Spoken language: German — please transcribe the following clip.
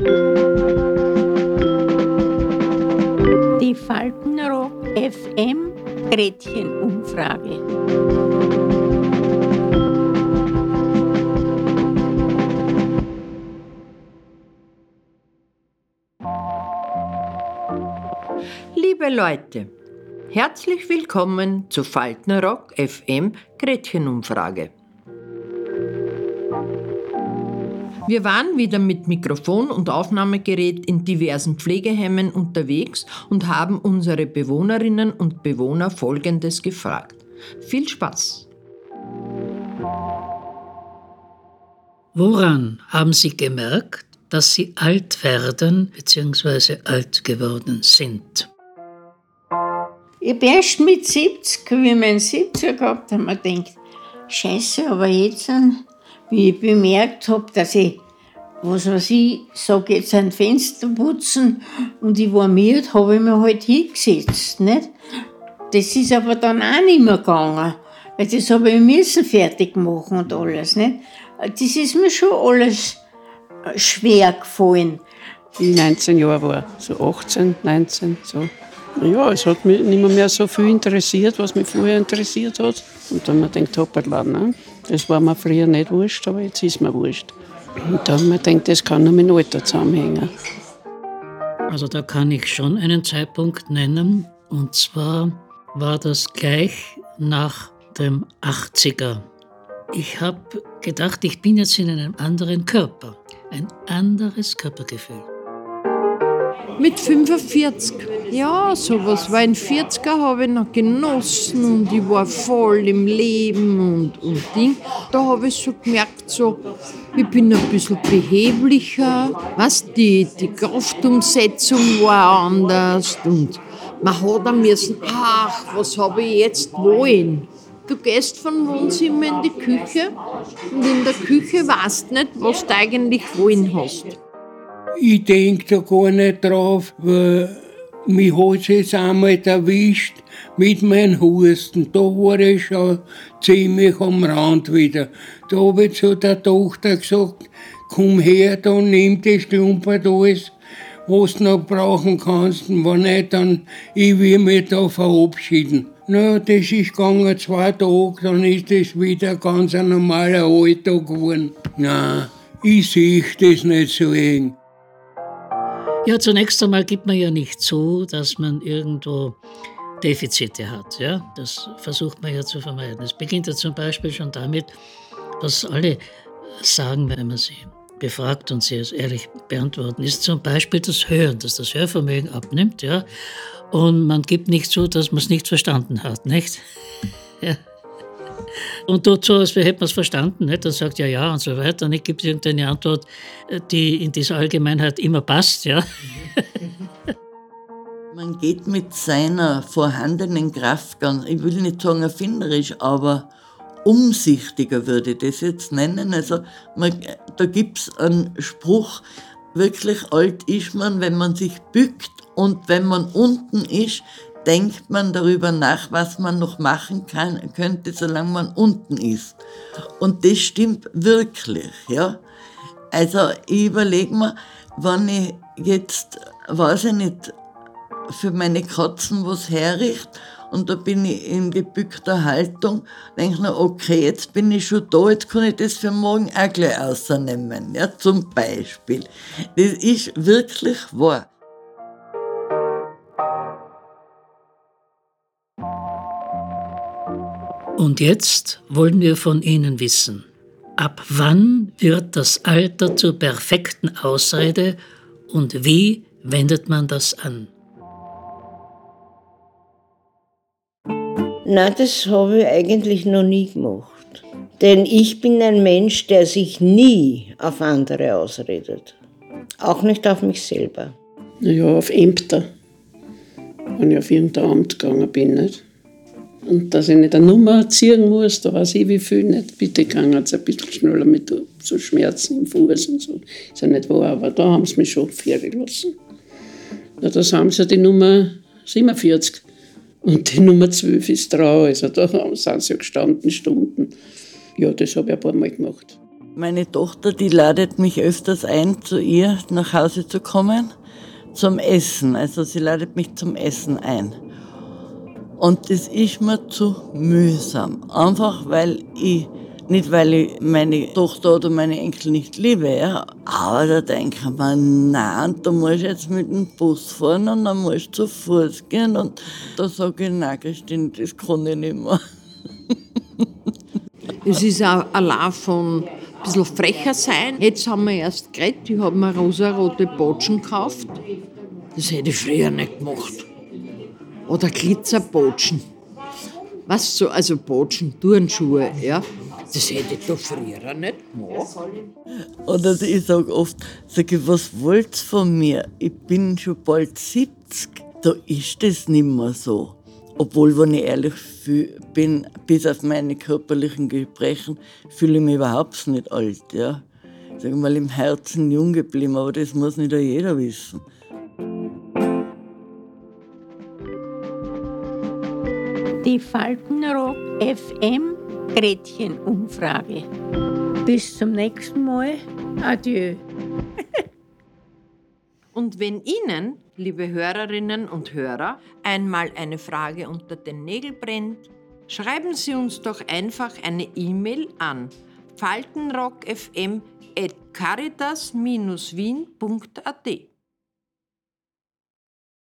Die Faltenrock FM Gretchenumfrage. Liebe Leute, herzlich willkommen zu Faltenrock FM Gretchenumfrage. Wir waren wieder mit Mikrofon und Aufnahmegerät in diversen Pflegeheimen unterwegs und haben unsere Bewohnerinnen und Bewohner Folgendes gefragt. Viel Spaß! Woran haben Sie gemerkt, dass Sie alt werden bzw. alt geworden sind? Ich bin erst mit 70, wie ich meinen 70er gehabt habe, mir gedacht, Scheiße, aber jetzt wie ich bemerkt habe, dass ich, was weiß ich, sage jetzt ein Fenster putzen und ich war müde, habe ich mir halt hingesetzt. Nicht? Das ist aber dann auch nicht mehr gegangen, weil das habe ich müssen fertig machen und alles. Nicht? Das ist mir schon alles schwer gefallen. Ich 19 Jahre war, so 18, 19, so. Ja, es hat mich nicht mehr so viel interessiert, was mich vorher interessiert hat. Und dann habe ich gedacht, hoppala, ne? Das war mir früher nicht wurscht, aber jetzt ist mir wurscht. Und dann habe ich gedacht, das kann nur mit dem Alter zusammenhängen. Also da kann ich schon einen Zeitpunkt nennen. Und zwar war das gleich nach dem 80er. Ich habe gedacht, ich bin jetzt in einem anderen Körper. Ein anderes Körpergefühl. Mit 45. Ja, sowas. Weil in 40er habe ich noch genossen und ich war voll im Leben und, und Ding. Da habe ich so gemerkt, so, ich bin ein bisschen beheblicher. Was, die, die Kraftumsetzung war anders und man hat dann müssen, ach, was habe ich jetzt wollen? Du gehst von Wohnzimmer in die Küche und in der Küche weißt nicht, was du eigentlich wollen hast. Ich denke da gar nicht drauf, weil mich hat es einmal erwischt mit meinem Husten. Da war ich schon ziemlich am Rand wieder. Da habe ich zu der Tochter gesagt, komm her, da nimm das Klumpert alles, was du noch brauchen kannst. Und wenn nicht, dann ich will mich da verabschieden. Na, das ist gegangen zwei Tage, dann ist das wieder ganz ein normaler Alltag geworden. Nein, ich sehe das nicht so eng. Ja, zunächst einmal gibt man ja nicht zu, dass man irgendwo Defizite hat. Ja? Das versucht man ja zu vermeiden. Es beginnt ja zum Beispiel schon damit, was alle sagen, wenn man sie befragt und sie es ehrlich beantworten, ist zum Beispiel das Hören, dass das Hörvermögen abnimmt. Ja? Und man gibt nicht zu, dass man es nicht verstanden hat. Nicht? Ja und tut so, als hätte man es verstanden. Nicht? Dann sagt ja, ja und so weiter. Und ich gibt irgendeine Antwort, die in dieser Allgemeinheit immer passt. Ja. Man geht mit seiner vorhandenen Kraft ganz, ich will nicht sagen erfinderisch, aber umsichtiger würde ich das jetzt nennen. Also man, da gibt es einen Spruch, wirklich alt ist man, wenn man sich bückt und wenn man unten ist, denkt man darüber nach, was man noch machen kann, könnte, solange man unten ist. Und das stimmt wirklich, ja. Also ich überlege mir, wenn ich jetzt, weiß ich nicht, für meine Katzen was herrichte und da bin ich in gebückter Haltung, denke ich mir, okay, jetzt bin ich schon da, jetzt kann ich das für morgen auch gleich rausnehmen, ja, zum Beispiel. Das ist wirklich wahr. Und jetzt wollen wir von Ihnen wissen, ab wann wird das Alter zur perfekten Ausrede und wie wendet man das an? Na, das habe ich eigentlich noch nie gemacht. Denn ich bin ein Mensch, der sich nie auf andere ausredet. Auch nicht auf mich selber. Ja, auf Ämter. Wenn ich auf irgendein Amt gegangen bin, nicht? Und dass ich nicht eine Nummer ziehen muss, da weiß ich wie viel nicht. Bitte gehen es ein bisschen schneller mit so Schmerzen im Fuß und so. Ist ja nicht wahr, aber da haben sie mich schon führen lassen. Ja, das haben sie die Nummer 47. Und die Nummer 12 ist drauf. Also da sind sie ja gestanden Stunden. Ja, das habe ich ein paar Mal gemacht. Meine Tochter, die ladet mich öfters ein, zu ihr nach Hause zu kommen, zum Essen. Also sie ladet mich zum Essen ein. Und das ist mir zu mühsam. Einfach weil ich, nicht weil ich meine Tochter oder meine Enkel nicht liebe, ja, aber da denke ich mir, nein, da muss ich jetzt mit dem Bus fahren und dann muss ich zu Fuß gehen. Und da sage ich, nein, Christine, das kann ich nicht mehr. Es ist auch allein von ein bisschen frecher sein. Jetzt haben wir erst geredet, ich habe mir rosarote Botschen gekauft. Das hätte ich früher nicht gemacht. Oder Glitzerbotschen. Was so, also Botschen, Turnschuhe, ja. Das hätte ich doch früher nicht gemacht. Oder ich sage oft, sag ich, was wollt ihr von mir? Ich bin schon bald 70. Da ist das nicht mehr so. Obwohl, wenn ich ehrlich bin, bis auf meine körperlichen Gespräche, fühle ich mich überhaupt nicht alt. Ja. Sag mal, im Herzen jung geblieben, aber das muss nicht jeder wissen. Die Faltenrock FM Gretchen-Umfrage. Bis zum nächsten Mal. Adieu. Und wenn Ihnen, liebe Hörerinnen und Hörer, einmal eine Frage unter den Nägeln brennt, schreiben Sie uns doch einfach eine E-Mail an faltenrockfm.caritas-wien.at.